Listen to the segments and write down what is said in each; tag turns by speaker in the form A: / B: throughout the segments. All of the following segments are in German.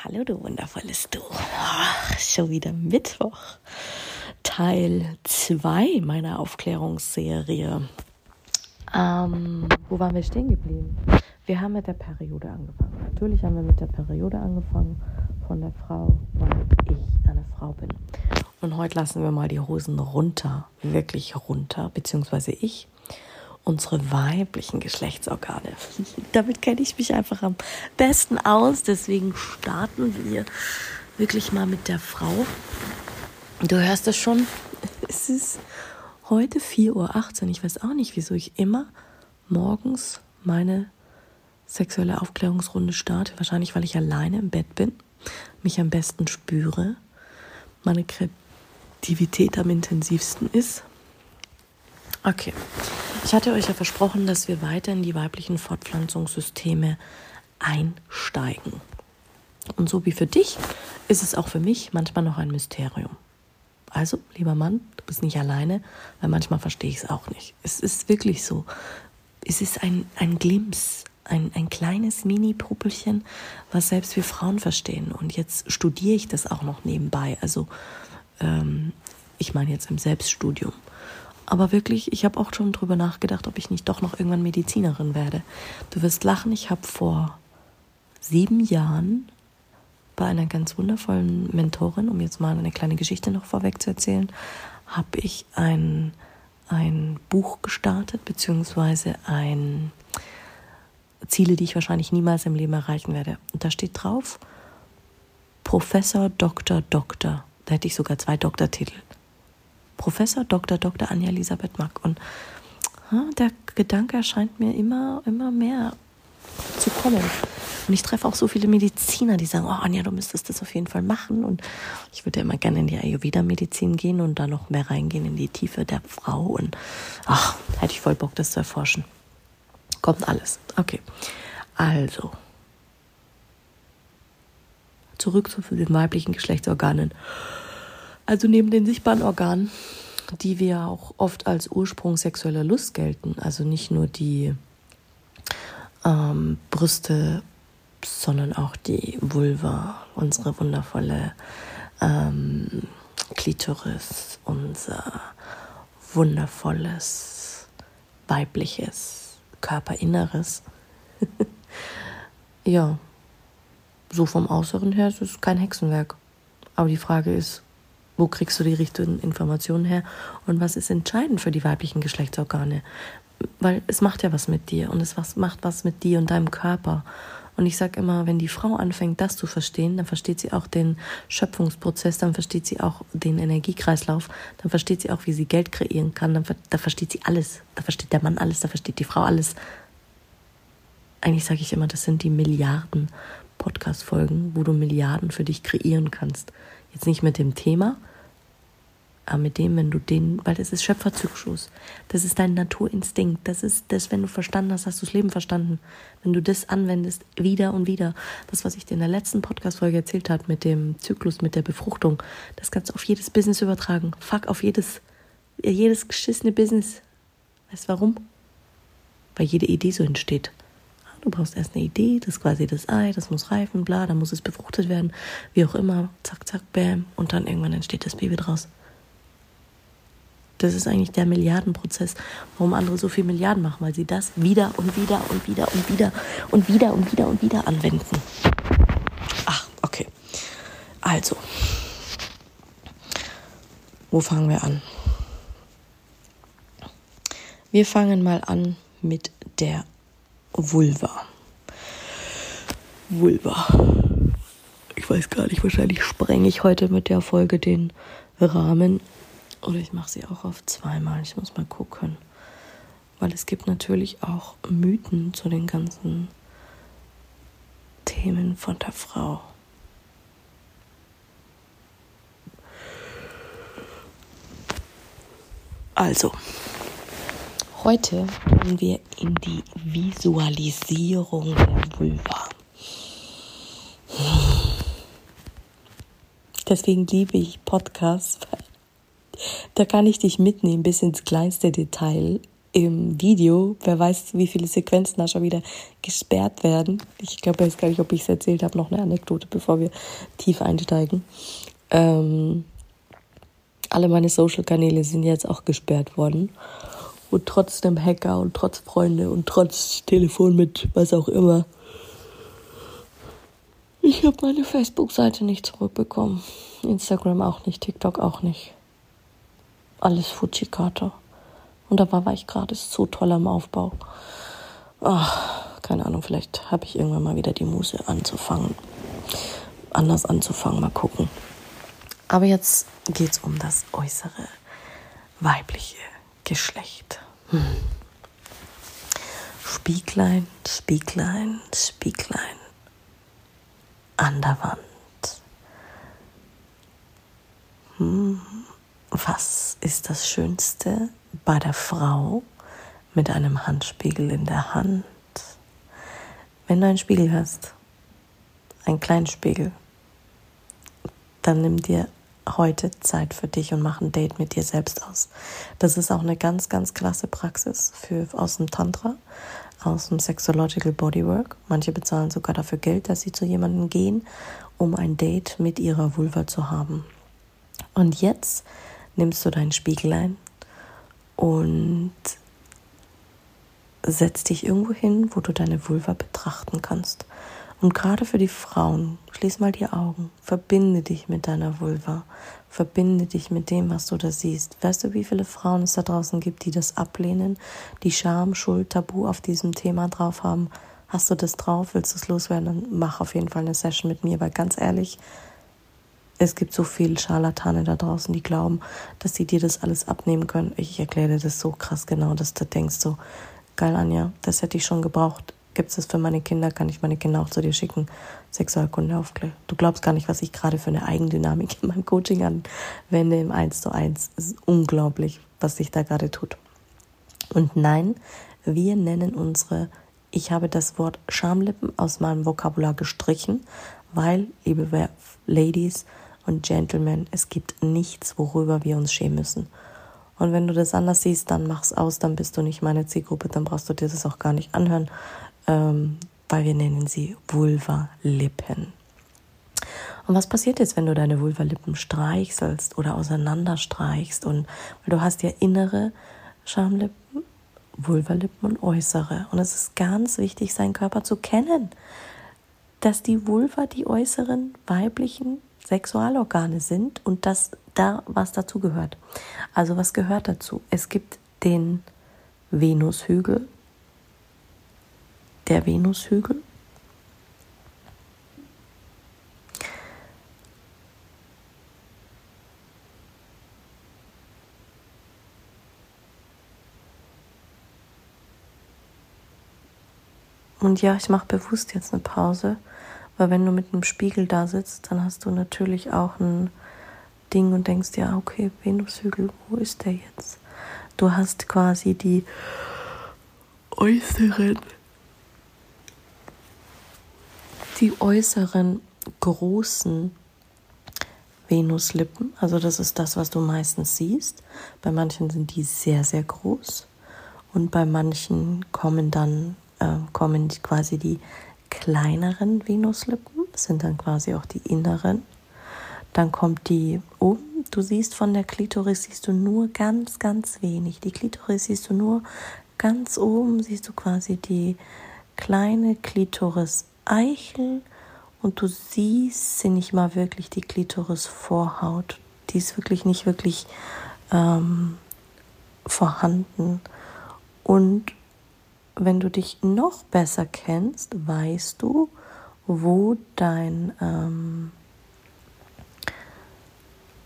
A: Hallo, du wundervolles Du. Oh, schon wieder Mittwoch. Teil 2 meiner Aufklärungsserie. Ähm, wo waren wir stehen geblieben? Wir haben mit der Periode angefangen. Natürlich haben wir mit der Periode angefangen von der Frau, weil ich eine Frau bin. Und heute lassen wir mal die Hosen runter, wirklich runter, beziehungsweise ich unsere weiblichen Geschlechtsorgane. Damit kenne ich mich einfach am besten aus. Deswegen starten wir wirklich mal mit der Frau. Du hörst es schon. Es ist heute 4.18 Uhr. Ich weiß auch nicht, wieso ich immer morgens meine sexuelle Aufklärungsrunde starte. Wahrscheinlich, weil ich alleine im Bett bin, mich am besten spüre, meine Kreativität am intensivsten ist. Okay. Ich hatte euch ja versprochen, dass wir weiter in die weiblichen Fortpflanzungssysteme einsteigen. Und so wie für dich ist es auch für mich manchmal noch ein Mysterium. Also, lieber Mann, du bist nicht alleine, weil manchmal verstehe ich es auch nicht. Es ist wirklich so. Es ist ein, ein Glimps, ein, ein kleines Mini-Puppelchen, was selbst wir Frauen verstehen. Und jetzt studiere ich das auch noch nebenbei. Also, ähm, ich meine jetzt im Selbststudium. Aber wirklich, ich habe auch schon drüber nachgedacht, ob ich nicht doch noch irgendwann Medizinerin werde. Du wirst lachen, ich habe vor sieben Jahren bei einer ganz wundervollen Mentorin, um jetzt mal eine kleine Geschichte noch vorweg zu erzählen, habe ich ein, ein Buch gestartet, beziehungsweise ein Ziele, die ich wahrscheinlich niemals im Leben erreichen werde. Und da steht drauf, Professor, Doktor, Doktor. Da hätte ich sogar zwei Doktortitel. Professor Dr. Dr. Anja Elisabeth Mack. Und der Gedanke erscheint mir immer, immer mehr zu kommen. Und ich treffe auch so viele Mediziner, die sagen, oh Anja, du müsstest das auf jeden Fall machen. Und ich würde immer gerne in die Ayurveda-Medizin gehen und da noch mehr reingehen in die Tiefe der Frau. Und ach, hätte ich voll Bock, das zu erforschen. Kommt alles. Okay. Also. Zurück zu den weiblichen Geschlechtsorganen. Also neben den sichtbaren Organen, die wir auch oft als Ursprung sexueller Lust gelten, also nicht nur die ähm, Brüste, sondern auch die Vulva, unsere wundervolle ähm, Klitoris, unser wundervolles weibliches Körperinneres. ja, so vom Äußeren her ist es kein Hexenwerk. Aber die Frage ist, wo kriegst du die richtigen Informationen her und was ist entscheidend für die weiblichen Geschlechtsorgane? Weil es macht ja was mit dir und es macht was mit dir und deinem Körper. Und ich sage immer, wenn die Frau anfängt, das zu verstehen, dann versteht sie auch den Schöpfungsprozess, dann versteht sie auch den Energiekreislauf, dann versteht sie auch, wie sie Geld kreieren kann, dann da versteht sie alles. Da versteht der Mann alles, da versteht die Frau alles. Eigentlich sage ich immer, das sind die Milliarden Podcast-Folgen, wo du Milliarden für dich kreieren kannst. Jetzt nicht mit dem Thema, aber mit dem, wenn du den, weil das ist Schöpferzyklus. Das ist dein Naturinstinkt. Das ist das, wenn du verstanden hast, hast du das Leben verstanden. Wenn du das anwendest, wieder und wieder. Das, was ich dir in der letzten Podcast-Folge erzählt habe mit dem Zyklus, mit der Befruchtung, das kannst du auf jedes Business übertragen. Fuck, auf jedes, jedes geschissene Business. Weißt du warum? Weil jede Idee so entsteht. Du brauchst erst eine Idee, das ist quasi das Ei, das muss reifen, bla, dann muss es befruchtet werden, wie auch immer, zack, zack, bam, und dann irgendwann entsteht das Baby draus. Das ist eigentlich der Milliardenprozess, warum andere so viel Milliarden machen, weil sie das wieder und wieder und wieder und wieder und wieder und wieder und wieder anwenden. Ach, okay. Also, wo fangen wir an? Wir fangen mal an mit der Vulva. Vulva. Ich weiß gar nicht, wahrscheinlich sprenge ich heute mit der Folge den Rahmen. Oder ich mache sie auch auf zweimal. Ich muss mal gucken. Weil es gibt natürlich auch Mythen zu den ganzen Themen von der Frau. Also heute gehen wir in die Visualisierung der Vulva. Deswegen liebe ich Podcasts. Da kann ich dich mitnehmen bis ins kleinste Detail. Im Video, wer weiß, wie viele Sequenzen da schon wieder gesperrt werden. Ich glaube jetzt gar nicht, ob ich es erzählt habe. Noch eine Anekdote, bevor wir tief einsteigen. Ähm, alle meine Social-Kanäle sind jetzt auch gesperrt worden. Und trotzdem Hacker und trotz Freunde und trotz Telefon mit was auch immer ich habe meine Facebook-Seite nicht zurückbekommen. Instagram auch nicht, TikTok auch nicht. Alles Fujikata. Und da war ich gerade so toll am Aufbau. Ach, keine Ahnung, vielleicht habe ich irgendwann mal wieder die Muse anzufangen. Anders anzufangen, mal gucken. Aber jetzt geht es um das äußere weibliche Geschlecht. Hm. Spieglein, Spieglein, Spieglein an der Wand. Hm, was ist das Schönste bei der Frau mit einem Handspiegel in der Hand? Wenn du einen Spiegel hast, einen kleinen Spiegel, dann nimm dir heute Zeit für dich und mach ein Date mit dir selbst aus. Das ist auch eine ganz, ganz klasse Praxis für, aus dem Tantra aus dem Sexological Bodywork. Manche bezahlen sogar dafür Geld, dass sie zu jemandem gehen, um ein Date mit ihrer Vulva zu haben. Und jetzt nimmst du dein Spiegelein und setzt dich irgendwo hin, wo du deine Vulva betrachten kannst. Und gerade für die Frauen, schließ mal die Augen, verbinde dich mit deiner Vulva, verbinde dich mit dem, was du da siehst. Weißt du, wie viele Frauen es da draußen gibt, die das ablehnen, die Scham, Schuld, Tabu auf diesem Thema drauf haben? Hast du das drauf? Willst du es loswerden? Dann mach auf jeden Fall eine Session mit mir, weil ganz ehrlich, es gibt so viele Scharlatane da draußen, die glauben, dass sie dir das alles abnehmen können. Ich erkläre dir das so krass genau, dass du denkst so, geil Anja, das hätte ich schon gebraucht gibt es das für meine Kinder, kann ich meine Kinder auch zu dir schicken. Sexualkunde aufklären. Du glaubst gar nicht, was ich gerade für eine Eigendynamik in meinem Coaching anwende im 1 zu 1. Es ist unglaublich, was sich da gerade tut. Und nein, wir nennen unsere, ich habe das Wort Schamlippen aus meinem Vokabular gestrichen, weil, liebe Ladies und Gentlemen, es gibt nichts, worüber wir uns schämen müssen. Und wenn du das anders siehst, dann mach's aus, dann bist du nicht meine Zielgruppe, dann brauchst du dir das auch gar nicht anhören ähm, weil wir nennen sie Vulva-Lippen. Und was passiert jetzt, wenn du deine Vulva-Lippen streichselst oder auseinanderstreichst? Und weil du hast ja innere Schamlippen, Vulva-Lippen und äußere. Und es ist ganz wichtig, seinen Körper zu kennen. Dass die Vulva die äußeren weiblichen Sexualorgane sind und dass da was dazu gehört. Also was gehört dazu? Es gibt den Venushügel, der Venushügel. Und ja, ich mache bewusst jetzt eine Pause, weil wenn du mit einem Spiegel da sitzt, dann hast du natürlich auch ein Ding und denkst ja, okay, Venushügel, wo ist der jetzt? Du hast quasi die äußeren die äußeren großen Venuslippen. Also das ist das, was du meistens siehst. Bei manchen sind die sehr, sehr groß. Und bei manchen kommen dann äh, kommen quasi die kleineren Venuslippen, sind dann quasi auch die inneren. Dann kommt die oben, du siehst von der Klitoris, siehst du nur ganz, ganz wenig. Die Klitoris siehst du nur ganz oben, siehst du quasi die kleine Klitoris Eichel und du siehst sie nicht mal wirklich die Klitorisvorhaut. Die ist wirklich nicht wirklich ähm, vorhanden. Und wenn du dich noch besser kennst, weißt du, wo dein ähm,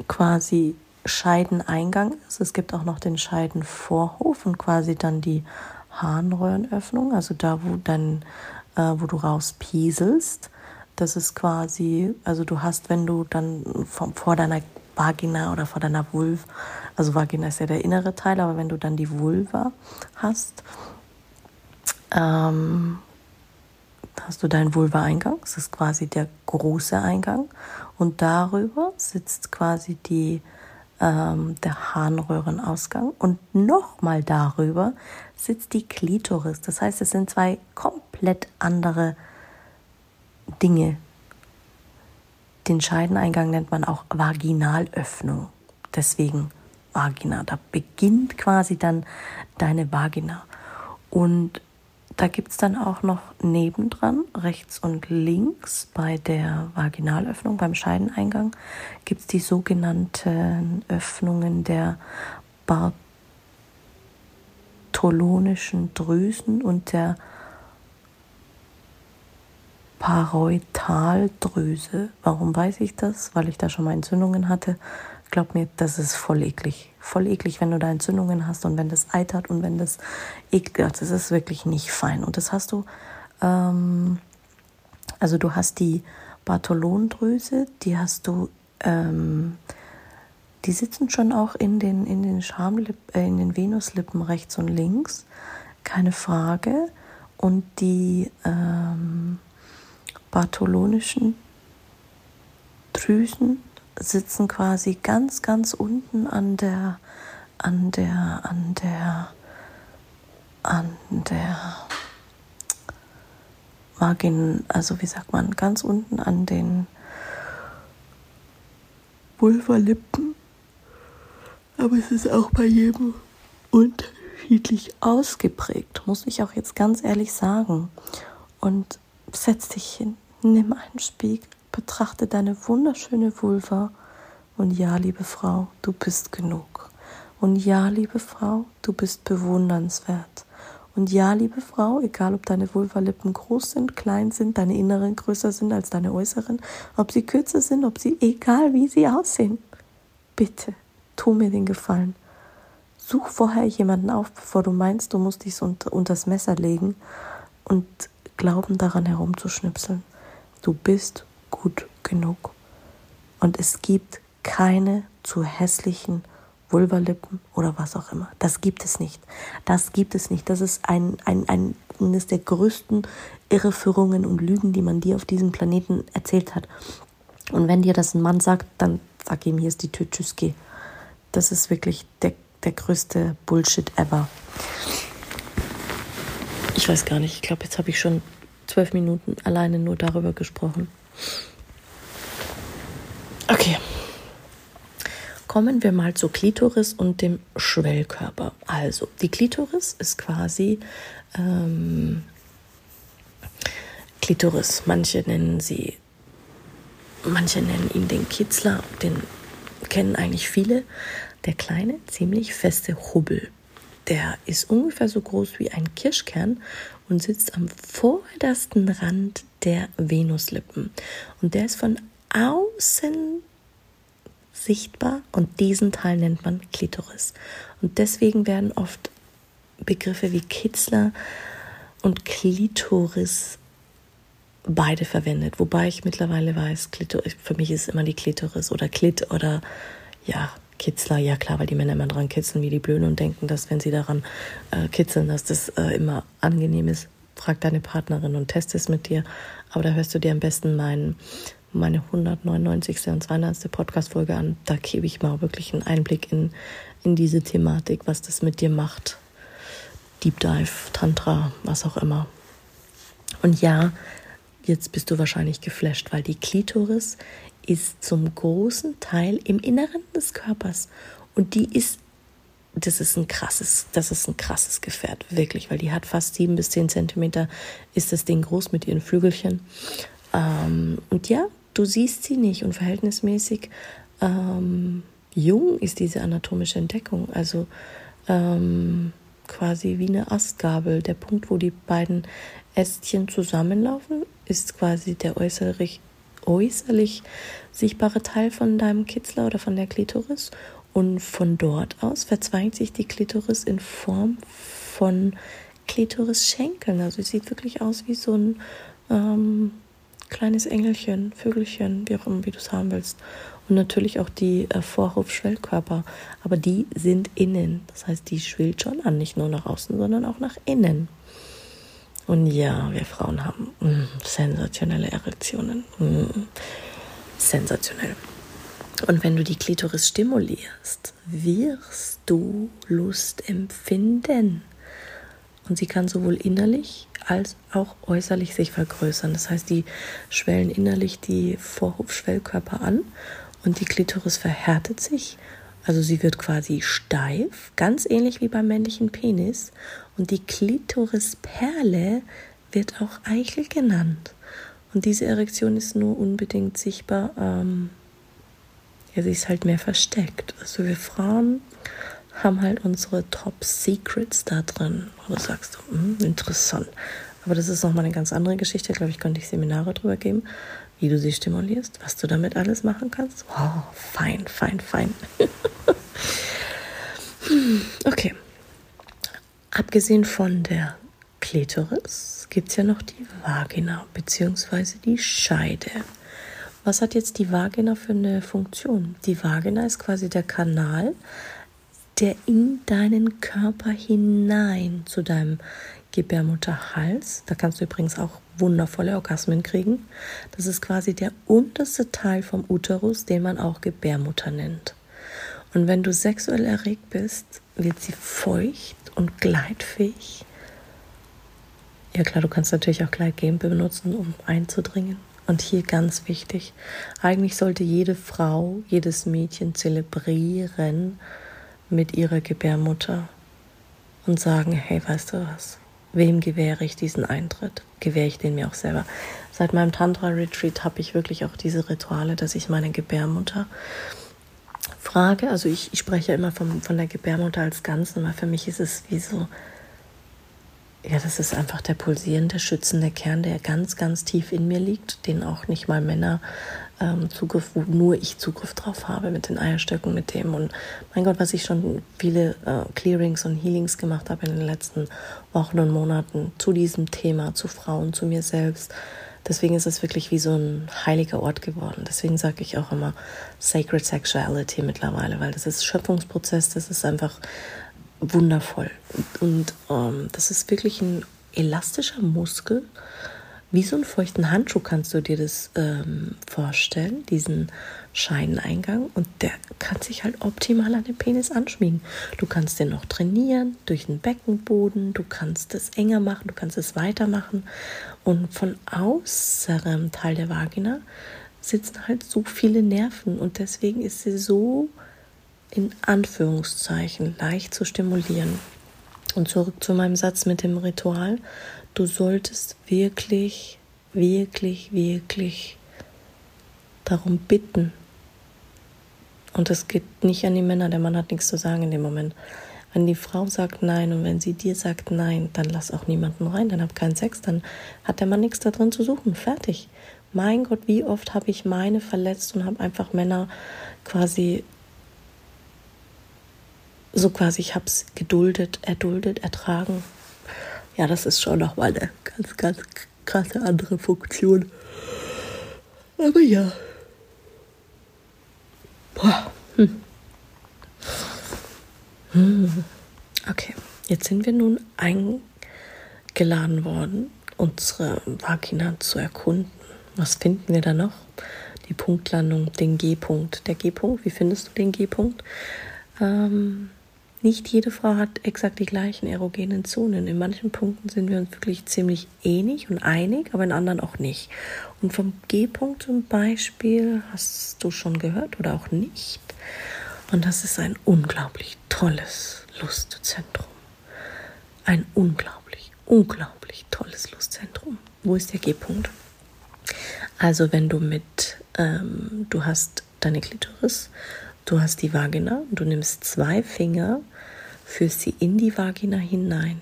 A: quasi Scheideneingang ist. Es gibt auch noch den Scheidenvorhof und quasi dann die Harnröhrenöffnung, also da, wo dein äh, wo du rauspieselst. Das ist quasi, also du hast, wenn du dann vor deiner Vagina oder vor deiner Vulva. Also Vagina ist ja der innere Teil, aber wenn du dann die Vulva hast, ähm, hast du deinen Vulva-Eingang. Das ist quasi der große Eingang. Und darüber sitzt quasi die, ähm, der Harnröhrenausgang. Und nochmal darüber sitzt die Klitoris. Das heißt, es sind zwei komplett andere Dinge. Den Scheideneingang nennt man auch Vaginalöffnung. Deswegen Vagina. Da beginnt quasi dann deine Vagina. Und da gibt es dann auch noch nebendran, rechts und links bei der Vaginalöffnung, beim Scheideneingang, gibt es die sogenannten Öffnungen der bartholonischen Drüsen und der Paroidaldrüse. Warum weiß ich das? Weil ich da schon mal Entzündungen hatte. Glaub mir, das ist voll eklig. Voll eklig, wenn du da Entzündungen hast und wenn das eitert und wenn das ekelt. Das ist wirklich nicht fein. Und das hast du, ähm, also du hast die Bartholondrüse, die hast du, ähm, die sitzen schon auch in den, in den Schamlippen, äh, in den Venuslippen rechts und links. Keine Frage. Und die ähm, bartholonischen Drüsen sitzen quasi ganz, ganz unten an der, an der, an der, an der Vagin, also wie sagt man, ganz unten an den Vulvalippen. Aber es ist auch bei jedem unterschiedlich ausgeprägt, muss ich auch jetzt ganz ehrlich sagen. Und setz dich hin, nimm einen Spiegel Betrachte deine wunderschöne Vulva und ja, liebe Frau, du bist genug. Und ja, liebe Frau, du bist bewundernswert. Und ja, liebe Frau, egal ob deine Vulvalippen groß sind, klein sind, deine inneren größer sind als deine äußeren, ob sie kürzer sind, ob sie, egal wie sie aussehen, bitte, tu mir den Gefallen. Such vorher jemanden auf, bevor du meinst, du musst dich unter, das Messer legen und glauben daran herumzuschnipseln. Du bist gut genug. Und es gibt keine zu hässlichen Vulvalippen oder was auch immer. Das gibt es nicht. Das gibt es nicht. Das ist ein, ein, ein, eines der größten Irreführungen und Lügen, die man dir auf diesem Planeten erzählt hat. Und wenn dir das ein Mann sagt, dann sag ihm, hier ist die Tür, tschüss, geh. Das ist wirklich der, der größte Bullshit ever. Ich weiß gar nicht, ich glaube, jetzt habe ich schon zwölf Minuten alleine nur darüber gesprochen. Okay. Kommen wir mal zur Klitoris und dem Schwellkörper. Also, die Klitoris ist quasi ähm, Klitoris. Manche nennen sie, manche nennen ihn den Kitzler, den kennen eigentlich viele. Der kleine, ziemlich feste Hubbel. Der ist ungefähr so groß wie ein Kirschkern und sitzt am vordersten Rand der Venuslippen. Und der ist von außen sichtbar und diesen Teil nennt man Klitoris. Und deswegen werden oft Begriffe wie Kitzler und Klitoris beide verwendet. Wobei ich mittlerweile weiß, Klitoris, für mich ist immer die Klitoris oder Klit oder ja, Kitzler, ja klar, weil die Männer immer dran kitzeln wie die Blöden und denken, dass wenn sie daran äh, kitzeln, dass das äh, immer angenehm ist. Frag deine Partnerin und test es mit dir. Aber da hörst du dir am besten meinen meine 199. und 200. Podcast-Folge an. Da gebe ich mal wirklich einen Einblick in, in diese Thematik, was das mit dir macht. Deep Dive, Tantra, was auch immer. Und ja, jetzt bist du wahrscheinlich geflasht, weil die Klitoris ist zum großen Teil im Inneren des Körpers. Und die ist, das ist ein krasses, das ist ein krasses Gefährt, wirklich, weil die hat fast sieben bis zehn Zentimeter, ist das Ding groß mit ihren Flügelchen. Ähm, und ja, du siehst sie nicht und verhältnismäßig ähm, jung ist diese anatomische Entdeckung. Also ähm, quasi wie eine Astgabel. Der Punkt, wo die beiden Ästchen zusammenlaufen, ist quasi der äußerlich, äußerlich sichtbare Teil von deinem Kitzler oder von der Klitoris. Und von dort aus verzweigt sich die Klitoris in Form von Klitoris-Schenkeln. Also es sieht wirklich aus wie so ein ähm, kleines Engelchen, Vögelchen, wie auch immer, wie du es haben willst. und natürlich auch die äh, Vorhofschwellkörper. Aber die sind innen. Das heißt, die schwillt schon an, nicht nur nach außen, sondern auch nach innen. Und ja, wir Frauen haben mm, sensationelle Erektionen. Mm, sensationell. Und wenn du die Klitoris stimulierst, wirst du Lust empfinden. Und sie kann sowohl innerlich als auch äußerlich sich vergrößern. Das heißt, die schwellen innerlich die Vorhofschwellkörper an und die Klitoris verhärtet sich. Also sie wird quasi steif, ganz ähnlich wie beim männlichen Penis. Und die Klitorisperle wird auch Eichel genannt. Und diese Erektion ist nur unbedingt sichtbar, ähm, ja, sie ist halt mehr versteckt. Also wir Frauen haben halt unsere Top Secrets da drin. Du sagst, hm, interessant. Aber das ist nochmal eine ganz andere Geschichte. Ich glaube, ich könnte ich Seminare drüber geben, wie du sie stimulierst, was du damit alles machen kannst. Wow, fein, fein, fein. okay. Abgesehen von der Klitoris gibt es ja noch die Vagina bzw. die Scheide. Was hat jetzt die Vagina für eine Funktion? Die Vagina ist quasi der Kanal, der in deinen Körper hinein zu deinem Gebärmutterhals, da kannst du übrigens auch wundervolle Orgasmen kriegen. Das ist quasi der unterste Teil vom Uterus, den man auch Gebärmutter nennt. Und wenn du sexuell erregt bist, wird sie feucht und gleitfähig. Ja klar, du kannst natürlich auch Gleitgel benutzen, um einzudringen. Und hier ganz wichtig, eigentlich sollte jede Frau, jedes Mädchen zelebrieren mit ihrer Gebärmutter und sagen, hey, weißt du was, wem gewähre ich diesen Eintritt? Gewähre ich den mir auch selber? Seit meinem Tantra-Retreat habe ich wirklich auch diese Rituale, dass ich meine Gebärmutter frage. Also ich, ich spreche immer vom, von der Gebärmutter als Ganzen, weil für mich ist es wie so, ja, das ist einfach der pulsierende, schützende Kern, der ganz, ganz tief in mir liegt, den auch nicht mal Männer ähm, Zugriff, wo nur ich Zugriff drauf habe mit den Eierstöcken, mit dem. Und mein Gott, was ich schon viele äh, Clearings und Healings gemacht habe in den letzten Wochen und Monaten zu diesem Thema, zu Frauen, zu mir selbst. Deswegen ist es wirklich wie so ein heiliger Ort geworden. Deswegen sage ich auch immer Sacred Sexuality mittlerweile, weil das ist Schöpfungsprozess, das ist einfach wundervoll. Und ähm, das ist wirklich ein elastischer Muskel, wie so einen feuchten Handschuh kannst du dir das ähm, vorstellen, diesen Scheineingang. Und der kann sich halt optimal an den Penis anschmiegen. Du kannst den noch trainieren durch den Beckenboden, du kannst es enger machen, du kannst es weitermachen. Und von außerem Teil der Vagina sitzen halt so viele Nerven und deswegen ist sie so in Anführungszeichen leicht zu stimulieren. Und zurück zu meinem Satz mit dem Ritual du solltest wirklich, wirklich, wirklich darum bitten. Und es geht nicht an die Männer, der Mann hat nichts zu sagen in dem Moment. Wenn die Frau sagt nein und wenn sie dir sagt nein, dann lass auch niemanden rein, dann hab keinen Sex, dann hat der Mann nichts da drin zu suchen. Fertig. Mein Gott, wie oft habe ich meine verletzt und habe einfach Männer quasi so quasi, ich habe es geduldet, erduldet, ertragen ja, das ist schon nochmal eine ganz, ganz krasse andere Funktion. Aber ja. Boah. Hm. Hm. Okay, jetzt sind wir nun eingeladen worden, unsere Vagina zu erkunden. Was finden wir da noch? Die Punktlandung, den G-Punkt. Der G-Punkt, wie findest du den G-Punkt? Ähm, nicht jede Frau hat exakt die gleichen erogenen Zonen. In manchen Punkten sind wir uns wirklich ziemlich ähnlich und einig, aber in anderen auch nicht. Und vom G-Punkt zum Beispiel hast du schon gehört oder auch nicht. Und das ist ein unglaublich tolles Lustzentrum. Ein unglaublich, unglaublich tolles Lustzentrum. Wo ist der G-Punkt? Also wenn du mit, ähm, du hast deine Klitoris, du hast die Vagina, du nimmst zwei Finger führst sie in die Vagina hinein.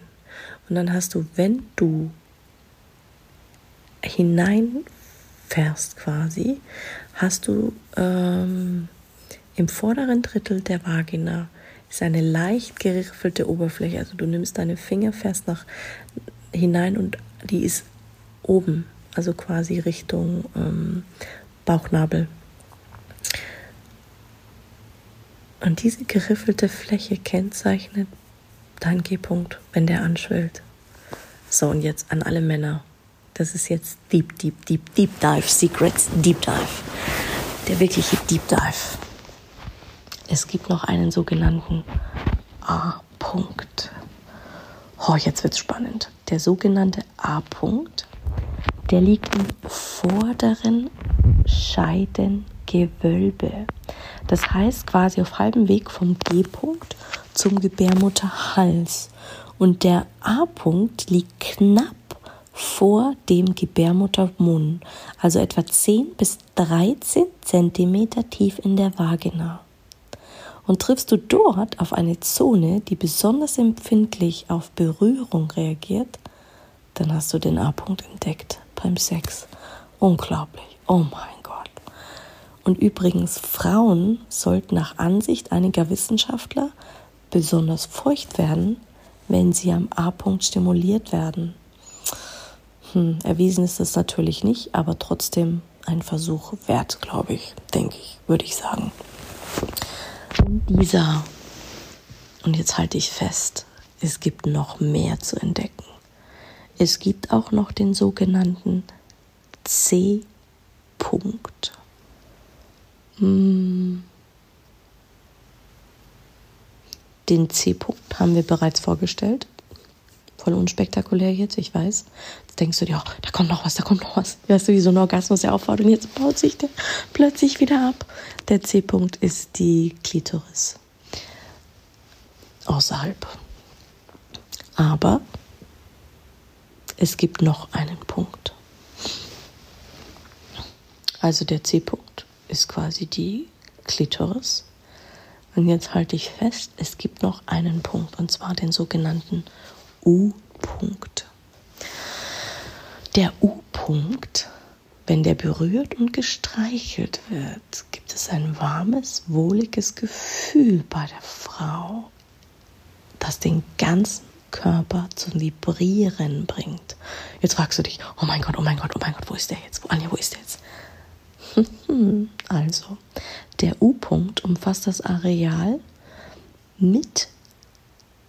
A: Und dann hast du, wenn du hineinfährst quasi, hast du ähm, im vorderen Drittel der Vagina ist eine leicht geriffelte Oberfläche. Also du nimmst deine Finger fest nach hinein und die ist oben, also quasi Richtung ähm, Bauchnabel. Und diese geriffelte Fläche kennzeichnet dein G-Punkt, wenn der anschwillt. So, und jetzt an alle Männer. Das ist jetzt Deep, Deep, Deep, Deep Dive Secrets, Deep Dive. Der wirkliche Deep Dive. Es gibt noch einen sogenannten A-Punkt. Oh, jetzt wird's spannend. Der sogenannte A-Punkt, der liegt im vorderen Scheidengewölbe. Das heißt quasi auf halbem Weg vom G-Punkt zum Gebärmutterhals. Und der A-Punkt liegt knapp vor dem Gebärmuttermund, also etwa 10 bis 13 Zentimeter tief in der Vagina. Und triffst du dort auf eine Zone, die besonders empfindlich auf Berührung reagiert, dann hast du den A-Punkt entdeckt beim Sex. Unglaublich. Oh mein. Und übrigens, Frauen sollten nach Ansicht einiger Wissenschaftler besonders feucht werden, wenn sie am A-Punkt stimuliert werden. Hm, erwiesen ist es natürlich nicht, aber trotzdem ein Versuch wert, glaube ich, denke ich, würde ich sagen. Und dieser, und jetzt halte ich fest, es gibt noch mehr zu entdecken. Es gibt auch noch den sogenannten C-Punkt. Hm. Den C-Punkt haben wir bereits vorgestellt. Voll unspektakulär jetzt, ich weiß. Jetzt denkst du dir, oh, da kommt noch was, da kommt noch was. Weißt du, wie so ein Orgasmus der auffordert und jetzt baut sich der plötzlich wieder ab. Der C-Punkt ist die Klitoris. Außerhalb. Aber es gibt noch einen Punkt. Also der C-Punkt ist quasi die Klitoris. Und jetzt halte ich fest, es gibt noch einen Punkt, und zwar den sogenannten U-Punkt. Der U-Punkt, wenn der berührt und gestreichelt wird, gibt es ein warmes, wohliges Gefühl bei der Frau, das den ganzen Körper zum Vibrieren bringt. Jetzt fragst du dich, oh mein Gott, oh mein Gott, oh mein Gott, wo ist der jetzt? Anja, wo ist der jetzt? Also, der U-Punkt umfasst das Areal mit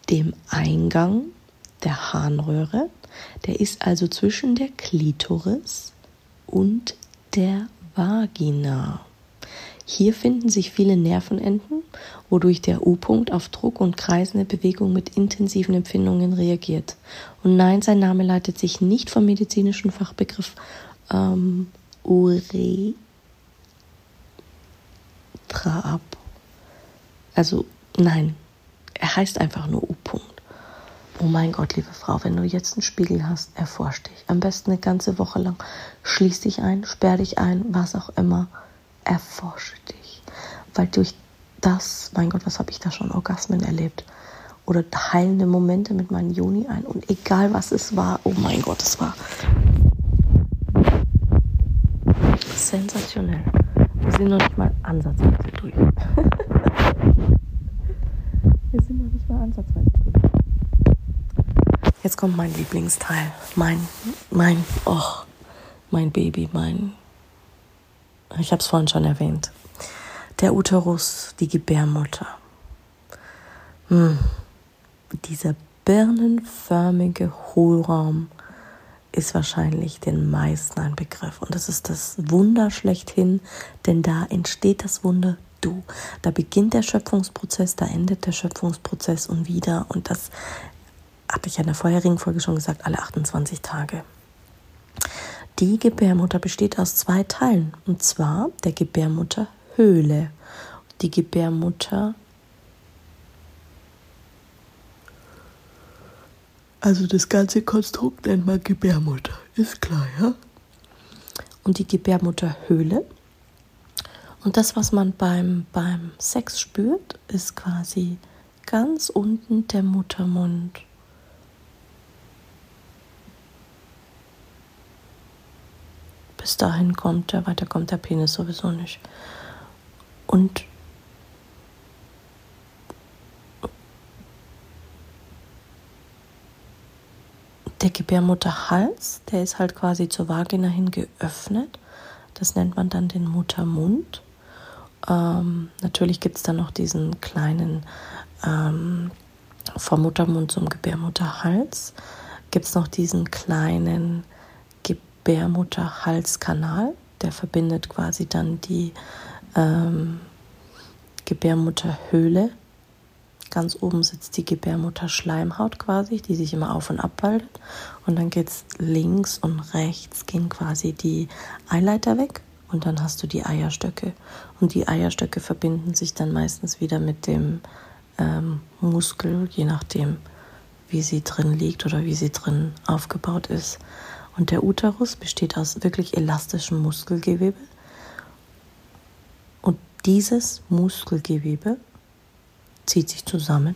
A: dem Eingang der Harnröhre. Der ist also zwischen der Klitoris und der Vagina. Hier finden sich viele Nervenenden, wodurch der U-Punkt auf Druck und kreisende Bewegung mit intensiven Empfindungen reagiert. Und nein, sein Name leitet sich nicht vom medizinischen Fachbegriff ähm, Ab. Also nein, er heißt einfach nur U-Punkt. Oh mein Gott, liebe Frau, wenn du jetzt einen Spiegel hast, erforsch dich. Am besten eine ganze Woche lang. Schließ dich ein, sperr dich ein, was auch immer erforsche dich. Weil durch das, mein Gott, was habe ich da schon, Orgasmen erlebt. Oder heilende Momente mit meinen Juni ein. Und egal was es war, oh mein Gott, es war sensationell. Wir sind noch nicht mal ansatzweise durch. Wir sind noch nicht mal ansatzweise durch. Jetzt kommt mein Lieblingsteil. Mein, mein, oh, mein Baby, mein ich habe es vorhin schon erwähnt. Der Uterus, die Gebärmutter. Hm. Dieser birnenförmige Hohlraum ist wahrscheinlich den meisten ein Begriff. Und das ist das Wunder schlechthin, denn da entsteht das Wunder du. Da beginnt der Schöpfungsprozess, da endet der Schöpfungsprozess und wieder. Und das hatte ich ja in der vorherigen Folge schon gesagt, alle 28 Tage. Die Gebärmutter besteht aus zwei Teilen, und zwar der Gebärmutterhöhle. Die Gebärmutter Also das ganze Konstrukt nennt man Gebärmutter, ist klar, ja? Und die Gebärmutterhöhle. Und das, was man beim, beim Sex spürt, ist quasi ganz unten der Muttermund. bis dahin kommt er, weiter kommt der Penis sowieso nicht. Und der Gebärmutterhals, der ist halt quasi zur Vagina hin geöffnet. Das nennt man dann den Muttermund. Ähm, natürlich gibt es dann noch diesen kleinen ähm, vom Muttermund zum Gebärmutterhals. Gibt es noch diesen kleinen Gebärmutterhalskanal, der verbindet quasi dann die ähm, Gebärmutterhöhle. Ganz oben sitzt die Gebärmutterschleimhaut quasi, die sich immer auf und ab baldet. Und dann geht es links und rechts, gehen quasi die Eileiter weg und dann hast du die Eierstöcke. Und die Eierstöcke verbinden sich dann meistens wieder mit dem ähm, Muskel, je nachdem, wie sie drin liegt oder wie sie drin aufgebaut ist. Und der Uterus besteht aus wirklich elastischem Muskelgewebe. Und dieses Muskelgewebe zieht sich zusammen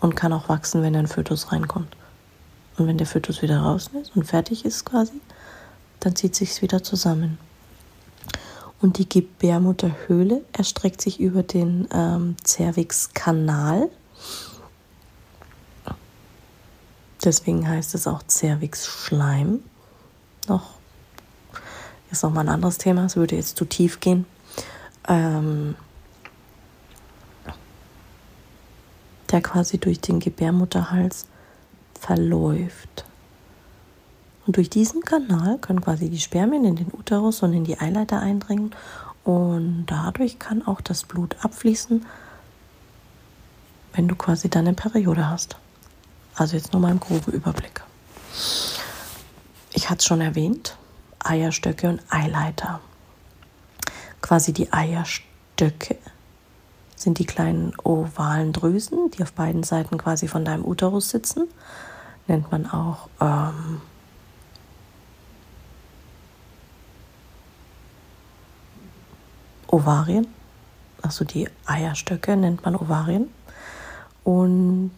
A: und kann auch wachsen, wenn ein Fötus reinkommt. Und wenn der Fötus wieder raus ist und fertig ist quasi, dann zieht sich wieder zusammen. Und die Gebärmutterhöhle erstreckt sich über den ähm, Cervixkanal. Deswegen heißt es auch Cervixschleim. Noch ist noch mal ein anderes Thema. Es würde jetzt zu tief gehen. Ähm, der quasi durch den Gebärmutterhals verläuft. Und durch diesen Kanal können quasi die Spermien in den Uterus und in die Eileiter eindringen und dadurch kann auch das Blut abfließen, wenn du quasi deine Periode hast. Also jetzt nur mal im groben Überblick. Ich hatte es schon erwähnt, Eierstöcke und Eileiter. Quasi die Eierstöcke sind die kleinen ovalen Drüsen, die auf beiden Seiten quasi von deinem Uterus sitzen. Nennt man auch ähm, Ovarien. Also die Eierstöcke nennt man Ovarien. Und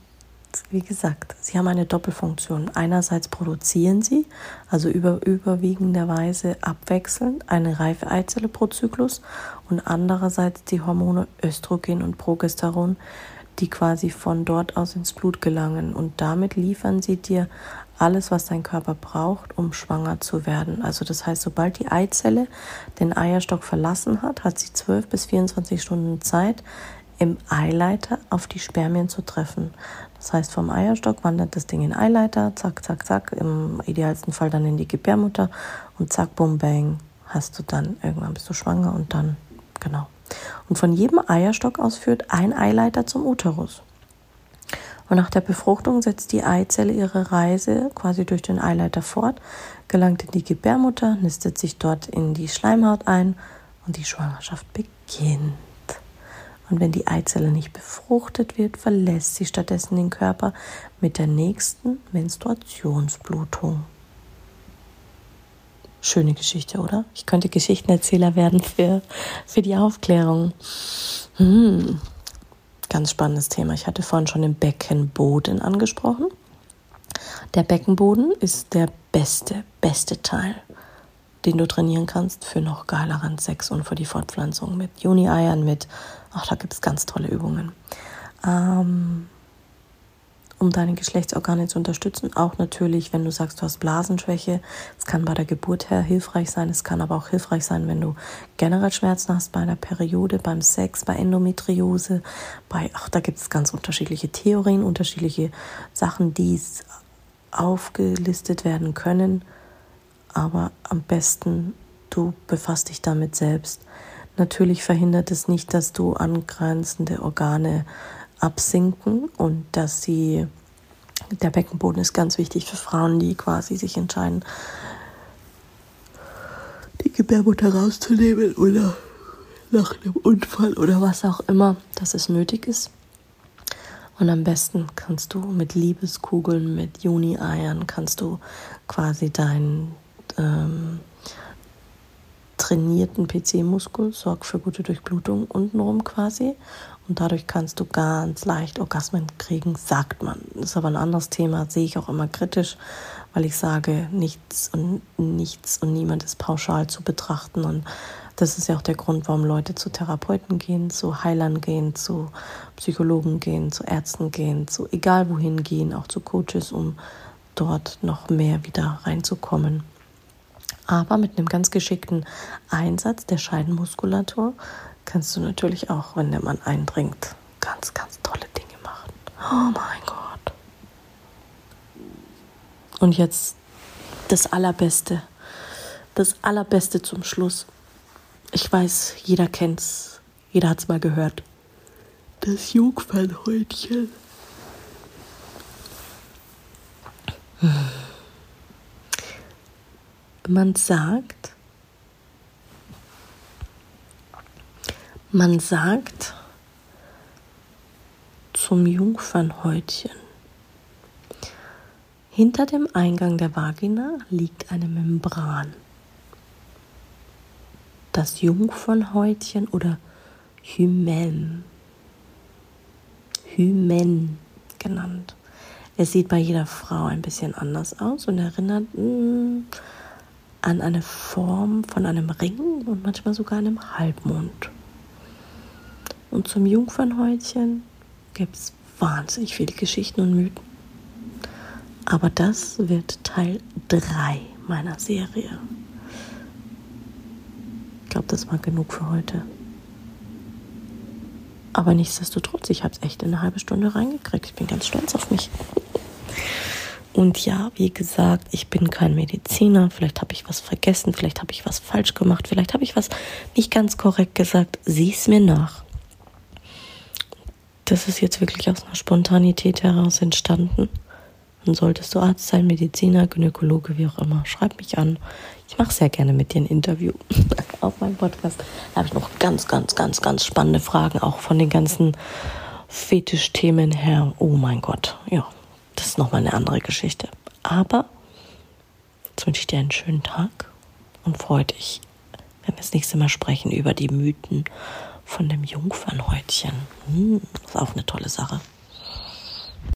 A: wie gesagt, sie haben eine Doppelfunktion. Einerseits produzieren sie, also über, überwiegenderweise abwechselnd, eine reife Eizelle pro Zyklus und andererseits die Hormone Östrogen und Progesteron, die quasi von dort aus ins Blut gelangen. Und damit liefern sie dir alles, was dein Körper braucht, um schwanger zu werden. Also das heißt, sobald die Eizelle den Eierstock verlassen hat, hat sie 12 bis 24 Stunden Zeit, im Eileiter auf die Spermien zu treffen. Das heißt, vom Eierstock wandert das Ding in Eileiter, zack, zack, zack, im idealsten Fall dann in die Gebärmutter und zack, bum, bang, hast du dann, irgendwann bist du schwanger und dann, genau. Und von jedem Eierstock aus führt ein Eileiter zum Uterus. Und nach der Befruchtung setzt die Eizelle ihre Reise quasi durch den Eileiter fort, gelangt in die Gebärmutter, nistet sich dort in die Schleimhaut ein und die Schwangerschaft beginnt. Und wenn die Eizelle nicht befruchtet wird, verlässt sie stattdessen den Körper mit der nächsten Menstruationsblutung. Schöne Geschichte, oder? Ich könnte Geschichtenerzähler werden für, für die Aufklärung. Hm. Ganz spannendes Thema. Ich hatte vorhin schon den Beckenboden angesprochen. Der Beckenboden ist der beste, beste Teil, den du trainieren kannst für noch geileren Sex und für die Fortpflanzung mit Juni-Eiern, mit, ach, da gibt es ganz tolle Übungen. Ähm, um deine Geschlechtsorgane zu unterstützen. Auch natürlich, wenn du sagst, du hast Blasenschwäche. Es kann bei der Geburt her hilfreich sein. Es kann aber auch hilfreich sein, wenn du generell Schmerzen hast bei einer Periode, beim Sex, bei Endometriose, bei, ach, da gibt es ganz unterschiedliche Theorien, unterschiedliche Sachen, die aufgelistet werden können. Aber am besten, du befasst dich damit selbst. Natürlich verhindert es nicht, dass du angrenzende Organe absinken und dass sie, der Beckenboden ist ganz wichtig für Frauen, die quasi sich entscheiden, die Gebärmutter rauszunehmen oder nach einem Unfall oder was auch immer, dass es nötig ist. Und am besten kannst du mit Liebeskugeln, mit Juni-Eiern, kannst du quasi deinen ähm, trainierten PC-Muskel, sorgt für gute Durchblutung untenrum quasi und dadurch kannst du ganz leicht Orgasmen kriegen, sagt man. Das ist aber ein anderes Thema, sehe ich auch immer kritisch, weil ich sage, nichts und nichts und niemand ist pauschal zu betrachten. Und das ist ja auch der Grund, warum Leute zu Therapeuten gehen, zu Heilern gehen, zu Psychologen gehen, zu Ärzten gehen, zu egal wohin gehen, auch zu Coaches, um dort noch mehr wieder reinzukommen. Aber mit einem ganz geschickten Einsatz der Scheidenmuskulatur kannst du natürlich auch, wenn der Mann eindringt, ganz, ganz tolle Dinge machen. Oh mein Gott. Und jetzt das Allerbeste. Das Allerbeste zum Schluss. Ich weiß, jeder kennt's. Jeder hat's mal gehört. Das Jungfernhäutchen. Man sagt, man sagt zum Jungfernhäutchen. Hinter dem Eingang der Vagina liegt eine Membran. Das Jungfernhäutchen oder Hymen, Hymen genannt. Es sieht bei jeder Frau ein bisschen anders aus und erinnert mh, mm, an eine Form von einem Ring und manchmal sogar einem Halbmond. Und zum Jungfernhäutchen gibt es wahnsinnig viele Geschichten und Mythen. Aber das wird Teil 3 meiner Serie. Ich glaube, das war genug für heute. Aber nichtsdestotrotz, ich habe es echt in eine halbe Stunde reingekriegt. Ich bin ganz stolz auf mich. Und ja, wie gesagt, ich bin kein Mediziner. Vielleicht habe ich was vergessen, vielleicht habe ich was falsch gemacht, vielleicht habe ich was nicht ganz korrekt gesagt. Sieh es mir nach. Das ist jetzt wirklich aus einer Spontanität heraus entstanden. Und solltest du Arzt sein, Mediziner, Gynäkologe, wie auch immer, schreib mich an. Ich mache sehr gerne mit dir ein Interview auf meinem Podcast. Da habe ich noch ganz, ganz, ganz, ganz spannende Fragen, auch von den ganzen Fetischthemen her. Oh mein Gott, ja, das ist nochmal eine andere Geschichte. Aber jetzt wünsche ich dir einen schönen Tag und freue dich, wenn wir das nächste Mal sprechen über die Mythen von dem Jungfernhäutchen. Hm, das ist auch eine tolle Sache.